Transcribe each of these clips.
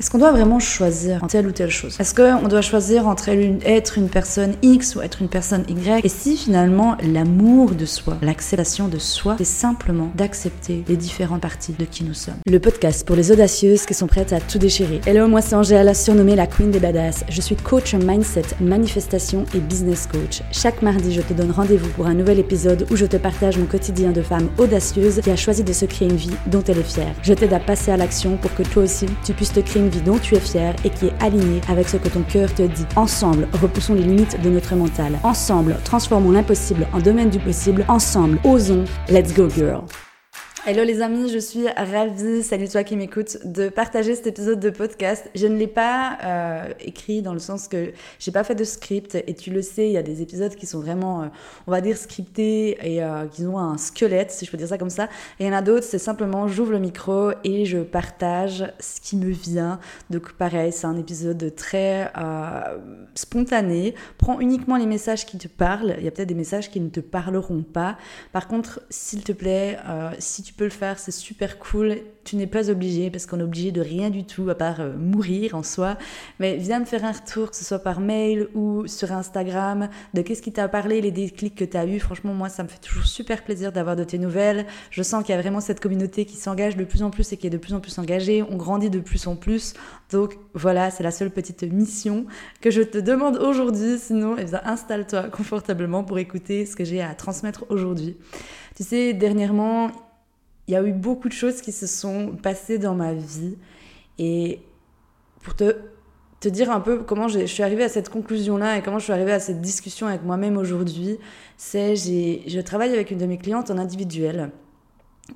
Est-ce qu'on doit vraiment choisir telle ou telle chose? Est-ce qu'on doit choisir entre être une personne X ou être une personne Y? Et si finalement l'amour de soi, l'acceptation de soi, c'est simplement d'accepter les différentes parties de qui nous sommes? Le podcast pour les audacieuses qui sont prêtes à tout déchirer. Hello, moi c'est Angèle, surnommée la Queen des Badass. Je suis coach mindset, manifestation et business coach. Chaque mardi, je te donne rendez-vous pour un nouvel épisode où je te partage mon quotidien de femme audacieuse qui a choisi de se créer une vie dont elle est fière. Je t'aide à passer à l'action pour que toi aussi, tu puisses te créer une dont tu es fier et qui est alignée avec ce que ton cœur te dit. Ensemble, repoussons les limites de notre mental. Ensemble, transformons l'impossible en domaine du possible. Ensemble, osons. Let's go girl. Hello les amis, je suis ravie, salut toi qui m'écoutes, de partager cet épisode de podcast. Je ne l'ai pas euh, écrit dans le sens que j'ai pas fait de script et tu le sais, il y a des épisodes qui sont vraiment, euh, on va dire, scriptés et euh, qui ont un squelette, si je peux dire ça comme ça. Et il y en a d'autres, c'est simplement j'ouvre le micro et je partage ce qui me vient. Donc pareil, c'est un épisode très spontané. Prends uniquement les messages qui te parlent. Il y a peut-être des messages qui ne te parleront pas. Par contre, s'il te plaît, si tu tu peux le faire, c'est super cool. Tu n'es pas obligé parce qu'on est obligé de rien du tout à part euh, mourir en soi. Mais viens me faire un retour, que ce soit par mail ou sur Instagram, de qu'est-ce qui t'a parlé, les déclics que tu as eu. Franchement, moi, ça me fait toujours super plaisir d'avoir de tes nouvelles. Je sens qu'il y a vraiment cette communauté qui s'engage de plus en plus et qui est de plus en plus engagée. On grandit de plus en plus. Donc voilà, c'est la seule petite mission que je te demande aujourd'hui. Sinon, eh installe-toi confortablement pour écouter ce que j'ai à transmettre aujourd'hui. Tu sais, dernièrement, il y a eu beaucoup de choses qui se sont passées dans ma vie. Et pour te, te dire un peu comment je suis arrivée à cette conclusion-là et comment je suis arrivée à cette discussion avec moi-même aujourd'hui, c'est je travaille avec une de mes clientes en individuel.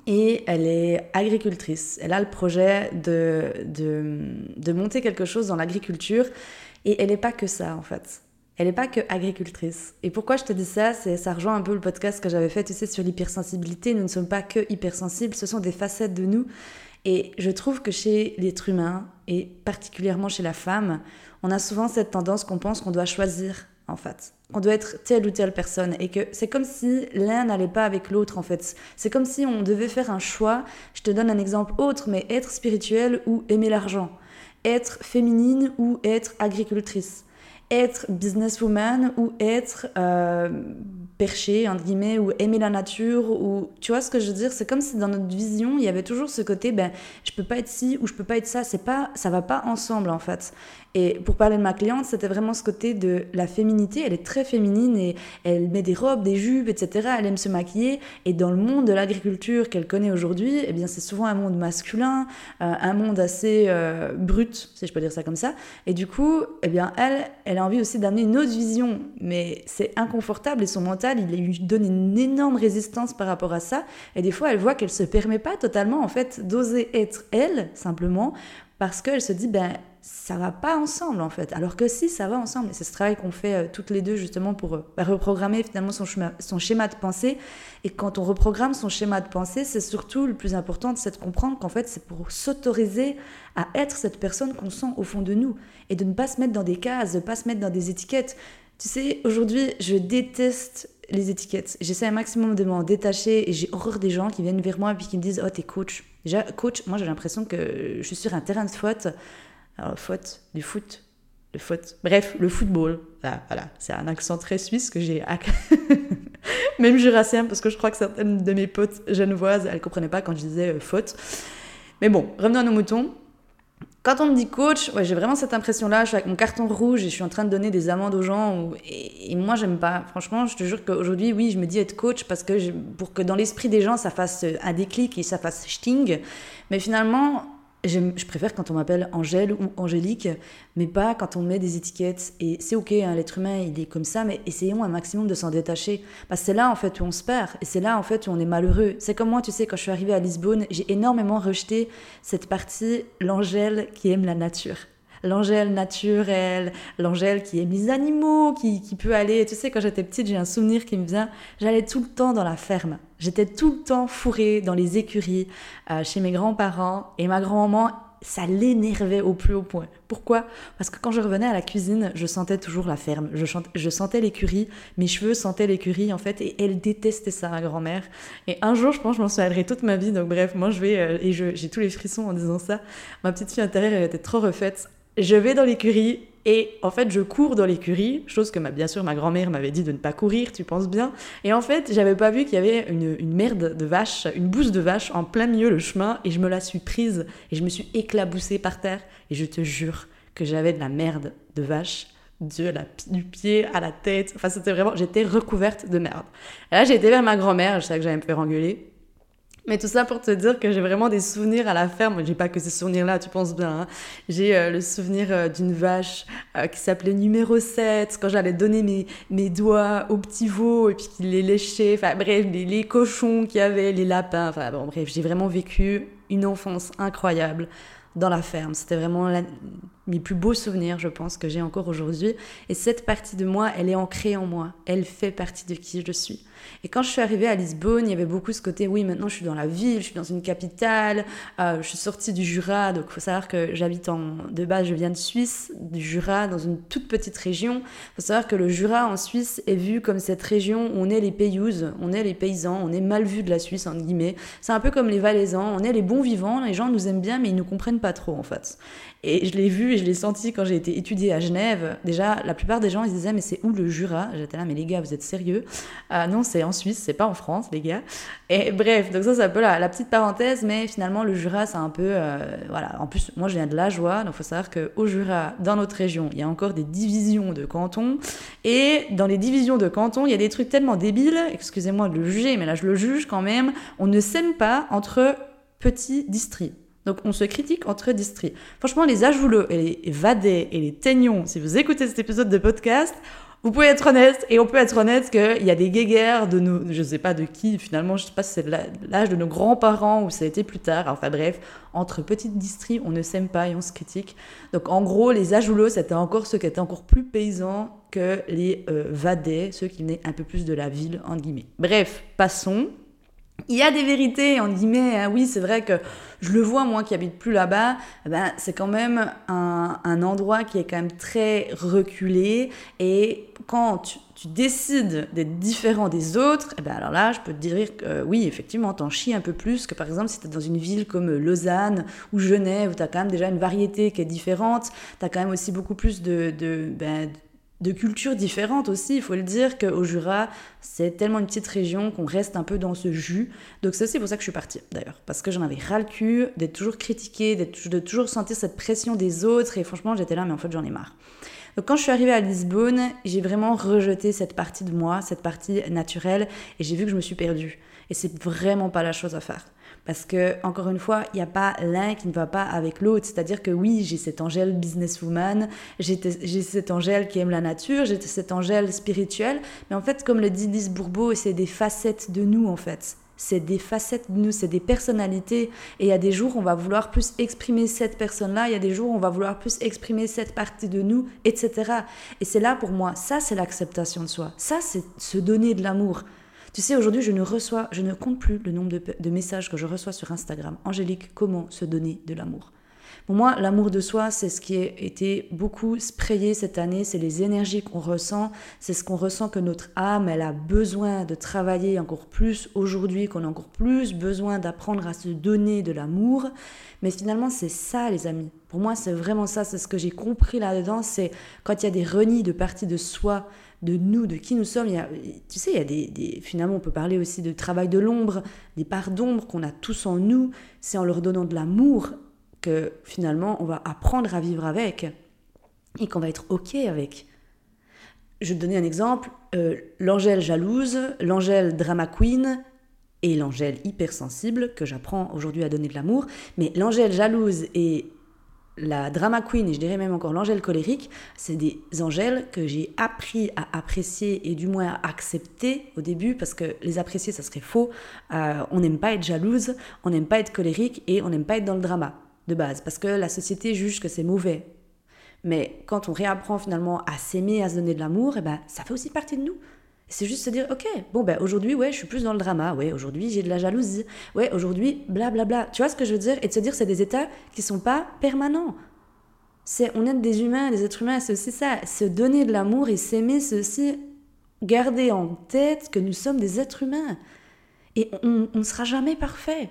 Et elle est agricultrice. Elle a le projet de, de, de monter quelque chose dans l'agriculture. Et elle n'est pas que ça, en fait elle n'est pas que agricultrice. Et pourquoi je te dis ça C'est ça rejoint un peu le podcast que j'avais fait, tu sais, sur l'hypersensibilité. Nous ne sommes pas que hypersensibles, ce sont des facettes de nous. Et je trouve que chez l'être humain, et particulièrement chez la femme, on a souvent cette tendance qu'on pense qu'on doit choisir, en fait. On doit être telle ou telle personne. Et que c'est comme si l'un n'allait pas avec l'autre, en fait. C'est comme si on devait faire un choix. Je te donne un exemple autre, mais être spirituel ou aimer l'argent. Être féminine ou être agricultrice être businesswoman ou être euh, perché, entre guillemets, ou aimer la nature, ou tu vois ce que je veux dire? C'est comme si dans notre vision, il y avait toujours ce côté, ben, je peux pas être ci ou je peux pas être ça, c'est pas, ça va pas ensemble en fait. Et pour parler de ma cliente, c'était vraiment ce côté de la féminité. Elle est très féminine et elle met des robes, des jupes, etc. Elle aime se maquiller. Et dans le monde de l'agriculture qu'elle connaît aujourd'hui, eh bien, c'est souvent un monde masculin, euh, un monde assez euh, brut, si je peux dire ça comme ça. Et du coup, eh bien, elle, elle a envie aussi d'amener une autre vision. Mais c'est inconfortable et son mental, il lui donne une énorme résistance par rapport à ça. Et des fois, elle voit qu'elle se permet pas totalement, en fait, d'oser être elle, simplement, parce qu'elle se dit, ben, ça va pas ensemble en fait. Alors que si, ça va ensemble. Et c'est ce travail qu'on fait euh, toutes les deux justement pour euh, bah, reprogrammer finalement son schéma, son schéma de pensée. Et quand on reprogramme son schéma de pensée, c'est surtout le plus important, c'est de comprendre qu'en fait, c'est pour s'autoriser à être cette personne qu'on sent au fond de nous et de ne pas se mettre dans des cases, de ne pas se mettre dans des étiquettes. Tu sais, aujourd'hui, je déteste les étiquettes. J'essaie un maximum de m'en détacher et j'ai horreur des gens qui viennent vers moi et puis qui me disent Oh, t'es coach. Déjà, coach, moi j'ai l'impression que je suis sur un terrain de faute alors, faute, du foot, le foot, bref, le football. Voilà, voilà. c'est un accent très suisse que j'ai. Même jurassien, parce que je crois que certaines de mes potes genevoises, elles comprenaient pas quand je disais euh, faute. Mais bon, revenons à nos moutons. Quand on me dit coach, ouais, j'ai vraiment cette impression-là. Je suis avec mon carton rouge et je suis en train de donner des amendes aux gens. Et, et, moi, j'aime pas. Franchement, je te jure qu'aujourd'hui, oui, je me dis être coach parce que pour que dans l'esprit des gens, ça fasse un déclic et ça fasse sting. Mais finalement, je préfère quand on m'appelle Angèle ou Angélique, mais pas quand on met des étiquettes. Et c'est ok, hein, l'être humain, il est comme ça, mais essayons un maximum de s'en détacher. Parce que c'est là, en fait, où on se perd. Et c'est là, en fait, où on est malheureux. C'est comme moi, tu sais, quand je suis arrivée à Lisbonne, j'ai énormément rejeté cette partie, l'Angèle qui aime la nature l'Angèle naturelle, l'Angèle qui aime les animaux, qui, qui peut aller. Tu sais, quand j'étais petite, j'ai un souvenir qui me vient. J'allais tout le temps dans la ferme. J'étais tout le temps fourrée dans les écuries euh, chez mes grands-parents et ma grand-maman ça l'énervait au plus haut point. Pourquoi? Parce que quand je revenais à la cuisine, je sentais toujours la ferme. Je, je sentais l'écurie, mes cheveux sentaient l'écurie en fait, et elle détestait ça, ma grand-mère. Et un jour, je pense, je m'en souviendrai toute ma vie. Donc bref, moi je vais, euh, et j'ai tous les frissons en disant ça. Ma petite fille intérieure, elle était trop refaite. Je vais dans l'écurie et en fait, je cours dans l'écurie, chose que bien sûr ma grand-mère m'avait dit de ne pas courir, tu penses bien. Et en fait, j'avais pas vu qu'il y avait une, une, merde de vache, une bouse de vache en plein milieu le chemin, et je me la suis prise et je me suis éclaboussée par terre. Et je te jure que j'avais de la merde de vache la, du pied à la tête. Enfin, c'était vraiment, j'étais recouverte de merde. Et là, j'ai été vers ma grand-mère, je savais que j'allais me faire engueuler. Mais tout ça pour te dire que j'ai vraiment des souvenirs à la ferme. J'ai pas que ces souvenirs-là, tu penses bien. Hein. J'ai euh, le souvenir euh, d'une vache euh, qui s'appelait numéro 7, quand j'allais donner mes, mes doigts aux petits veaux et puis qu'il les léchait. Enfin bref, les, les cochons qu'il y avait, les lapins. Enfin bon, bref, j'ai vraiment vécu une enfance incroyable dans la ferme. C'était vraiment mes plus beaux souvenirs, je pense, que j'ai encore aujourd'hui. Et cette partie de moi, elle est ancrée en moi. Elle fait partie de qui je suis. Et quand je suis arrivée à Lisbonne, il y avait beaucoup ce côté, oui, maintenant je suis dans la ville, je suis dans une capitale, euh, je suis sortie du Jura, donc il faut savoir que j'habite en... De base, je viens de Suisse, du Jura, dans une toute petite région. Il faut savoir que le Jura en Suisse est vu comme cette région où on est les payouses, on est les paysans, on est mal vu de la Suisse, entre guillemets. C'est un peu comme les Valaisans, on est les bons vivants, les gens nous aiment bien, mais ils ne comprennent pas trop, en fait. Et je l'ai vu et je l'ai senti quand j'ai été étudiée à Genève. Déjà, la plupart des gens, ils disaient, mais c'est où le Jura? J'étais là, mais les gars, vous êtes sérieux? Ah Non, c'est en Suisse, c'est pas en France, les gars. Et bref, donc ça, c'est un peu la, petite parenthèse, mais finalement, le Jura, c'est un peu. Euh, voilà. En plus, moi, je viens de la joie, donc il faut savoir qu'au Jura, dans notre région, il y a encore des divisions de cantons. Et dans les divisions de cantons, il y a des trucs tellement débiles, excusez-moi de le juger, mais là, je le juge quand même. On ne s'aime pas entre petits districts. Donc on se critique entre districts. Franchement, les ajouleux et les vadets et les teignons, si vous écoutez cet épisode de podcast, vous pouvez être honnête, et on peut être honnête qu'il y a des guéguerres de nos, je sais pas de qui, finalement, je sais pas si c'est l'âge de nos grands-parents ou ça a été plus tard, enfin bref, entre petites districts, on ne s'aime pas et on se critique. Donc en gros, les ajouleux, c'était encore ceux qui étaient encore plus paysans que les euh, vadets, ceux qui venaient un peu plus de la ville, en guillemets. Bref, passons. Il y a des vérités, on dit mais oui c'est vrai que je le vois moi qui habite plus là-bas, eh ben, c'est quand même un, un, endroit qui est quand même très reculé. Et quand tu, décides d'être différent des autres, eh ben alors là je peux te dire que oui effectivement t'en chies un peu plus que par exemple si tu es dans une ville comme Lausanne ou Genève où tu as quand même déjà une variété qui est différente, tu as quand même aussi beaucoup plus de, de, ben, de cultures différentes aussi. Il faut le dire qu'au Jura, c'est tellement une petite région qu'on reste un peu dans ce jus. Donc c'est aussi pour ça que je suis partie d'ailleurs, parce que j'en avais ras le cul d'être toujours critiquée, de toujours sentir cette pression des autres. Et franchement, j'étais là, mais en fait, j'en ai marre. Donc quand je suis arrivée à Lisbonne, j'ai vraiment rejeté cette partie de moi, cette partie naturelle, et j'ai vu que je me suis perdue. Et c'est vraiment pas la chose à faire. Parce que, encore une fois, il n'y a pas l'un qui ne va pas avec l'autre. C'est-à-dire que oui, j'ai cette Angèle businesswoman, j'ai cette Angèle qui aime la nature, j'ai cette Angèle spirituelle. Mais en fait, comme le dit Lise Bourbeau, c'est des facettes de nous, en fait. C'est des facettes de nous, c'est des personnalités. Et il y a des jours, on va vouloir plus exprimer cette personne-là, il y a des jours, on va vouloir plus exprimer cette partie de nous, etc. Et c'est là pour moi, ça, c'est l'acceptation de soi. Ça, c'est se donner de l'amour. Tu sais, aujourd'hui, je ne reçois, je ne compte plus le nombre de, messages que je reçois sur Instagram. Angélique, comment se donner de l'amour? Pour moi, l'amour de soi, c'est ce qui a été beaucoup sprayé cette année, c'est les énergies qu'on ressent, c'est ce qu'on ressent que notre âme, elle a besoin de travailler encore plus aujourd'hui, qu'on a encore plus besoin d'apprendre à se donner de l'amour. Mais finalement, c'est ça, les amis. Pour moi, c'est vraiment ça, c'est ce que j'ai compris là-dedans, c'est quand il y a des renies de partie de soi, de nous, de qui nous sommes. tu sais, il y a des, finalement, on peut parler aussi de travail de l'ombre, des parts d'ombre qu'on a tous en nous. C'est en leur donnant de l'amour que finalement, on va apprendre à vivre avec et qu'on va être OK avec. Je vais te donner un exemple. Euh, l'Angèle jalouse, l'Angèle drama queen et l'Angèle hypersensible, que j'apprends aujourd'hui à donner de l'amour. Mais l'Angèle jalouse et la drama queen et je dirais même encore l'angèle colérique, c'est des angèles que j'ai appris à apprécier et du moins à accepter au début parce que les apprécier ça serait faux. Euh, on n'aime pas être jalouse, on n'aime pas être colérique et on n'aime pas être dans le drama de base parce que la société juge que c'est mauvais. Mais quand on réapprend finalement à s'aimer, à se donner de l'amour, eh ben ça fait aussi partie de nous. C'est juste se dire, ok, bon ben aujourd'hui, ouais, je suis plus dans le drama, ouais, aujourd'hui j'ai de la jalousie, ouais, aujourd'hui, blablabla. Tu vois ce que je veux dire? Et de se dire, c'est des états qui sont pas permanents. C'est, on est des humains, des êtres humains, c'est aussi ça. Se donner de l'amour et s'aimer, c'est aussi garder en tête que nous sommes des êtres humains. Et on ne sera jamais parfait.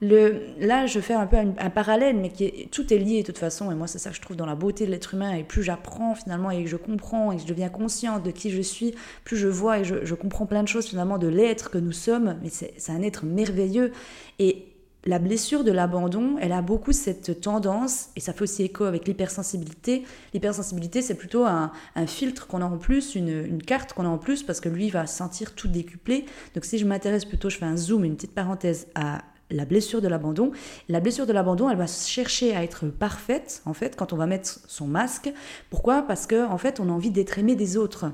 Là, je fais un peu un, parallèle, mais tout est lié de toute façon. Et moi, c'est ça que je trouve dans la beauté de l'être humain. Et plus j'apprends finalement et que je comprends et que je deviens consciente de qui je suis, plus je vois et je, comprends plein de choses finalement de l'être que nous sommes. Mais c'est un être merveilleux. Et la blessure de l'abandon, elle a beaucoup cette tendance, et ça fait aussi écho avec l'hypersensibilité. L'hypersensibilité, c'est plutôt un, filtre qu'on a en plus, une, une carte qu'on a en plus, parce que lui va sentir tout décuplé. Donc si je m'intéresse plutôt, je fais un zoom, une petite parenthèse à la blessure de l'abandon. La blessure de l'abandon, elle va chercher à être parfaite, en fait, quand on va mettre son masque. Pourquoi? Parce qu'en en fait, on a envie d'être aimé des autres.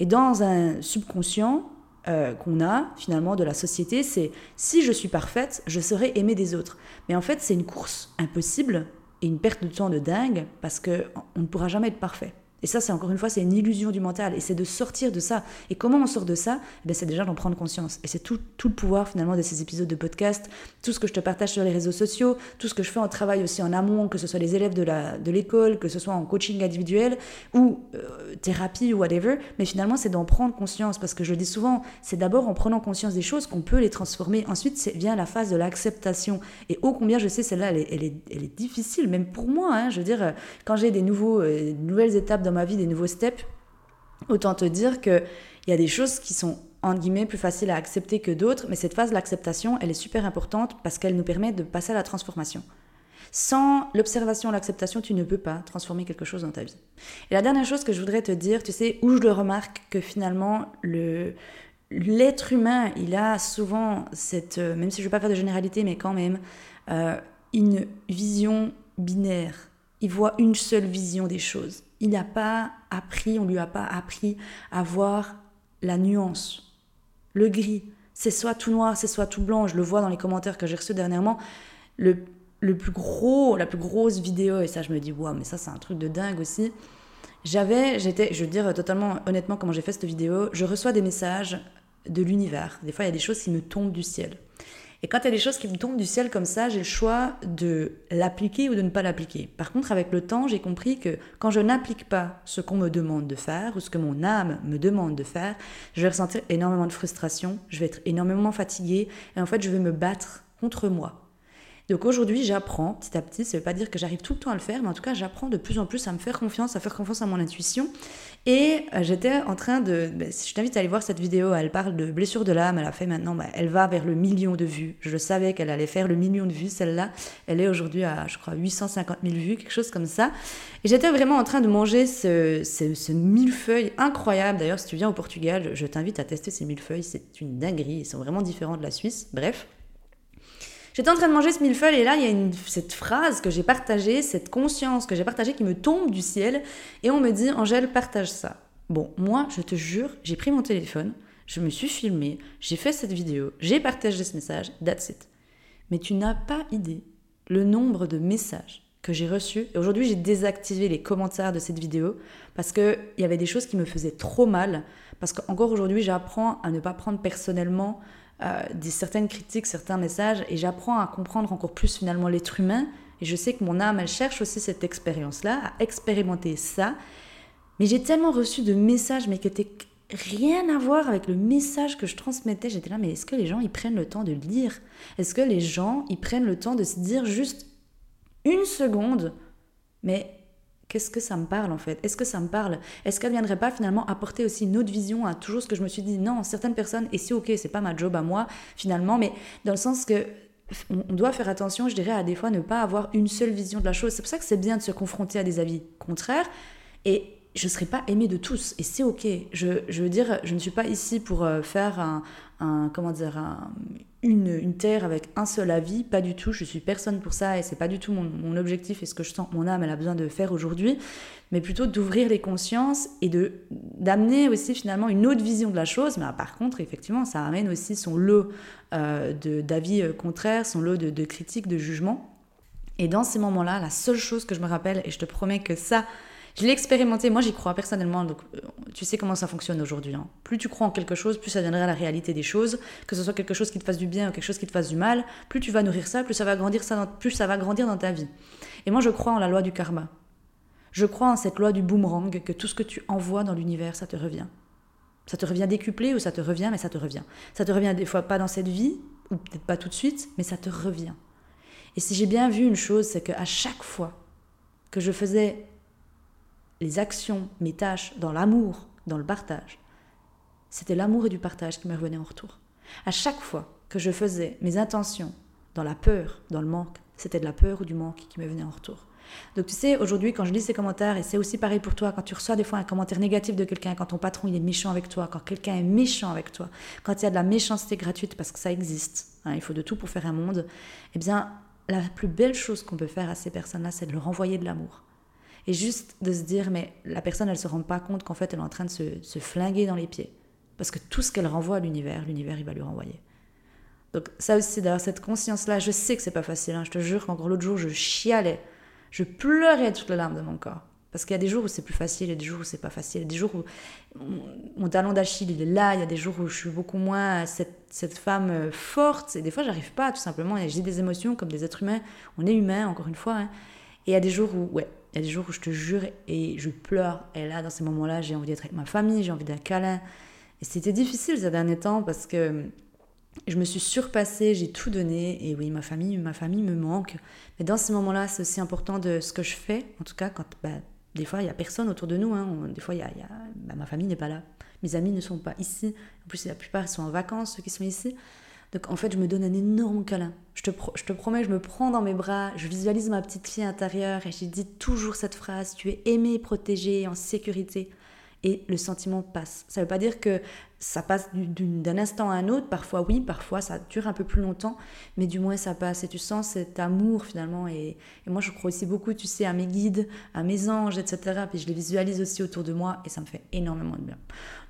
Et dans un subconscient euh, qu'on a, finalement, de la société, c'est si je suis parfaite, je serai aimée des autres. Mais en fait, c'est une course impossible et une perte de temps de dingue parce qu'on ne pourra jamais être parfait. Et ça, c'est encore une fois, c'est une illusion du mental. Et c'est de sortir de ça. Et comment on sort de ça? Eh C'est déjà d'en prendre conscience. Et c'est tout, tout, le pouvoir finalement de ces épisodes de podcast, tout ce que je te partage sur les réseaux sociaux, tout ce que je fais en travail aussi en amont, que ce soit les élèves de l'école, de que ce soit en coaching individuel ou euh, thérapie ou whatever. Mais finalement, c'est d'en prendre conscience. Parce que je le dis souvent, c'est d'abord en prenant conscience des choses qu'on peut les transformer. Ensuite, vient la phase de l'acceptation. Et ô combien je sais, celle-là, elle, elle, elle est difficile, même pour moi. Hein. je veux dire, quand j'ai des nouveaux, euh, nouvelles étapes dans ma vie des nouveaux steps, autant te dire qu'il y a des choses qui sont entre guillemets plus faciles à accepter que d'autres, mais cette phase de l'acceptation, elle est super importante parce qu'elle nous permet de passer à la transformation. Sans l'observation, l'acceptation, tu ne peux pas transformer quelque chose dans ta vie. Et la dernière chose que je voudrais te dire, tu sais, où je le remarque que finalement, le, l'être humain, il a souvent cette, euh, même si je ne veux pas faire de généralité, mais quand même, euh, une vision binaire. Il voit une seule vision des choses il n'a pas appris, on lui a pas appris à voir la nuance, le gris. C'est soit tout noir, c'est soit tout blanc. Je le vois dans les commentaires que j'ai reçus dernièrement. Le, le, plus gros, la plus grosse vidéo, et ça je me dis, waouh, mais ça c'est un truc de dingue aussi. J'avais, j'étais, je veux dire totalement honnêtement comment j'ai fait cette vidéo, je reçois des messages de l'univers. Des fois, il y a des choses qui me tombent du ciel. Et quand il y a des choses qui me tombent du ciel comme ça, j'ai le choix de l'appliquer ou de ne pas l'appliquer. Par contre, avec le temps, j'ai compris que quand je n'applique pas ce qu'on me demande de faire ou ce que mon âme me demande de faire, je vais ressentir énormément de frustration, je vais être énormément fatiguée et en fait, je vais me battre contre moi. Donc aujourd'hui, j'apprends petit à petit. Ça ne veut pas dire que j'arrive tout le temps à le faire, mais en tout cas, j'apprends de plus en plus à me faire confiance, à faire confiance à mon intuition. Et euh, j'étais en train de. Ben, je t'invite à aller voir cette vidéo. Elle parle de blessure de l'âme. Elle a fait maintenant. Ben, elle va vers le million de vues. Je savais qu'elle allait faire le million de vues, celle-là. Elle est aujourd'hui à, je crois, 850 000 vues, quelque chose comme ça. Et j'étais vraiment en train de manger ce, ce, ce millefeuille incroyable. D'ailleurs, si tu viens au Portugal, je t'invite à tester ces millefeuilles. C'est une dinguerie. Ils sont vraiment différents de la Suisse. Bref. J'étais en train de manger ce millefeuille et là, il y a cette phrase que j'ai partagée, cette conscience que j'ai partagée qui me tombe du ciel et on me dit Angèle, partage ça. Bon, moi, je te jure, j'ai pris mon téléphone, je me suis filmée, j'ai fait cette vidéo, j'ai partagé ce message, that's it. Mais tu n'as pas idée le nombre de messages que j'ai reçus. Et aujourd'hui, j'ai désactivé les commentaires de cette vidéo parce qu'il y avait des choses qui me faisaient trop mal. Parce qu'encore aujourd'hui, j'apprends à ne pas prendre personnellement euh, certaines critiques, certains messages, et j'apprends à comprendre encore plus finalement l'être humain. Et je sais que mon âme, elle cherche aussi cette expérience-là, à expérimenter ça. Mais j'ai tellement reçu de messages, mais qui n'étaient rien à voir avec le message que je transmettais. J'étais là, mais est-ce que les gens, ils prennent le temps de lire Est-ce que les gens, ils prennent le temps de se dire juste une seconde, mais Qu'est-ce que ça me parle en fait? Est-ce que ça me parle? Est-ce qu'elle viendrait pas finalement apporter aussi une autre vision à toujours ce que je me suis dit? Non, certaines personnes, et c'est ok, c'est pas ma job à moi finalement, mais dans le sens que on doit faire attention, je dirais, à des fois ne pas avoir une seule vision de la chose. C'est pour ça que c'est bien de se confronter à des avis contraires. Et je ne serai pas aimée de tous et c'est ok. Je, je, veux dire, je ne suis pas ici pour euh, faire un, comment dire, une, une, terre avec un seul avis, pas du tout. Je suis personne pour ça et c'est pas du tout mon, mon, objectif et ce que je sens mon âme elle a besoin de faire aujourd'hui, mais plutôt d'ouvrir les consciences et de d'amener aussi finalement une autre vision de la chose. Mais ah, par contre, effectivement, ça amène aussi son lot euh, d'avis euh, contraires, son lot de, de critiques, de jugements. Et dans ces moments-là, la seule chose que je me rappelle, et je te promets que ça, Je l'ai expérimenté, moi j'y crois personnellement, donc euh, tu sais comment ça fonctionne aujourd'hui. Hein. Plus tu crois en quelque chose, plus ça deviendra la réalité des choses, que ce soit quelque chose qui te fasse du bien ou quelque chose qui te fasse du mal, plus tu vas nourrir ça, plus ça va grandir, ça dans, plus ça va grandir dans ta vie. Et moi je crois en la loi du karma. Je crois en cette loi du boomerang, que tout ce que tu envoies dans l'univers, ça te revient. Ça te revient décuplé ou ça te revient, mais ça te revient. Ça te revient des fois pas dans cette vie, ou peut-être pas tout de suite, mais ça te revient. Et si j'ai bien vu une chose, c'est qu'à chaque fois que je faisais les actions, mes tâches dans l'amour, dans le partage, c'était l'amour et du partage qui me revenaient en retour. À chaque fois que je faisais mes intentions dans la peur, dans le manque, c'était de la peur ou du manque qui me venait en retour. Donc tu sais, aujourd'hui, quand je lis ces commentaires, et c'est aussi pareil pour toi, quand tu reçois des fois un commentaire négatif de quelqu'un, quand ton patron il est méchant avec toi, quand quelqu'un est méchant avec toi, quand il y a de la méchanceté gratuite, parce que ça existe, hein, il faut de tout pour faire un monde, eh bien, la plus belle chose qu'on peut faire à ces personnes-là, c'est de leur envoyer de l'amour. Et juste de se dire, mais la personne, elle se rend pas compte qu'en fait, elle est en train de se, flinguer dans les pieds. Parce que tout ce qu'elle renvoie à l'univers, l'univers, il va lui renvoyer. Donc ça aussi, d'avoir cette conscience-là, je sais que c'est pas facile. Hein. je te jure qu'encore l'autre jour, je chialais. Je pleurais toutes les larmes de mon corps. Parce qu'il y a des jours où c'est plus facile, il y a des jours où c'est pas facile, il y a des jours où mon talent d'Achille il est là, il y a des jours où je suis beaucoup moins cette, cette femme euh, forte, et des fois j'arrive pas tout simplement, j'ai des émotions comme des êtres humains, on est humain encore une fois, hein. et il y a des jours où, ouais, il y a des jours où je te jure et je pleure, et là dans ces moments-là j'ai envie d'être avec ma famille, j'ai envie d'un câlin, et c'était difficile ces derniers temps parce que je me suis surpassée, j'ai tout donné, et oui, ma famille, ma famille me manque. Mais dans ces moments-là, c'est aussi important de ce que je fais, en tout cas, quand bah, des fois, il n'y a personne autour de nous. Hein. Des fois, il y a, bah, ma famille n'est pas là. Mes amis ne sont pas ici. En plus, la plupart sont en vacances, ceux qui sont ici. Donc, en fait, je me donne un énorme câlin. Je te, je te promets, je me prends dans mes bras, je visualise ma petite fille intérieure et je dis toujours cette phrase Tu es aimé, protégé, en sécurité. Et le sentiment passe. Ça ne veut pas dire que ça passe d'un instant à un autre. Parfois oui, parfois ça dure un peu plus longtemps, mais du moins ça passe. Et tu sens cet amour finalement. Et, moi je crois aussi beaucoup, tu sais, à mes guides, à mes anges, etc. Puis je les visualise aussi autour de moi et ça me fait énormément de bien.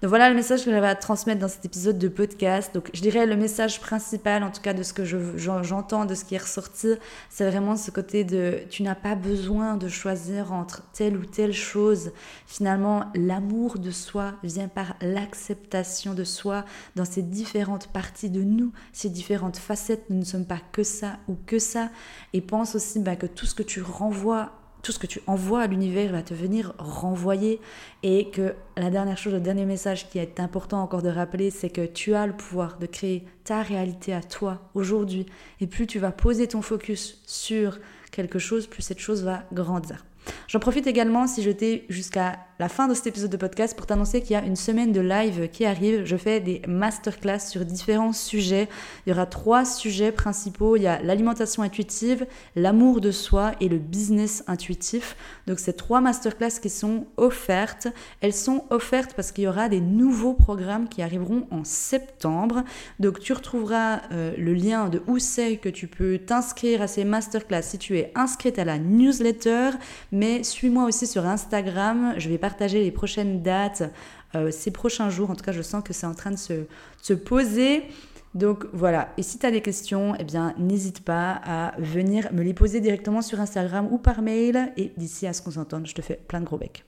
Donc voilà le message que j'avais à transmettre dans cet épisode de podcast. Donc je dirais le message principal, en tout cas de ce que j'entends, de ce qui est ressorti, c'est vraiment ce côté de tu n'as pas besoin de choisir entre telle ou telle chose. Finalement, l'amour de soi vient par l'acceptation de soi dans ces différentes parties de nous, ces différentes facettes. Nous ne sommes pas que ça ou que ça. Et pense aussi bah, que tout ce que tu renvoies tout ce que tu envoies à l'univers va te venir renvoyer et que la dernière chose, le dernier message qui est important encore de rappeler, c'est que tu as le pouvoir de créer ta réalité à toi aujourd'hui et plus tu vas poser ton focus sur quelque chose, plus cette chose va grandir. J'en profite également si je t'ai jusqu'à la fin de cet épisode de podcast pour t'annoncer qu'il y a une semaine de live qui arrive. Je fais des masterclass sur différents sujets. Il y aura trois sujets principaux. Il y a l'alimentation intuitive, l'amour de soi et le business intuitif. Donc c'est trois masterclass qui sont offertes. Elles sont offertes parce qu'il y aura des nouveaux programmes qui arriveront en septembre. Donc tu retrouveras euh, le lien de où c'est que tu peux t'inscrire à ces masterclass si tu es inscrite à la newsletter. Mais suis-moi aussi sur Instagram. Je vais partager les prochaines dates, euh, ces prochains jours. En tout cas, je sens que c'est en train de se, se poser. Donc voilà, et si tu as des questions, eh bien n'hésite pas à venir me les poser directement sur Instagram ou par mail. Et d'ici à ce qu'on s'entende, je te fais plein de gros becs.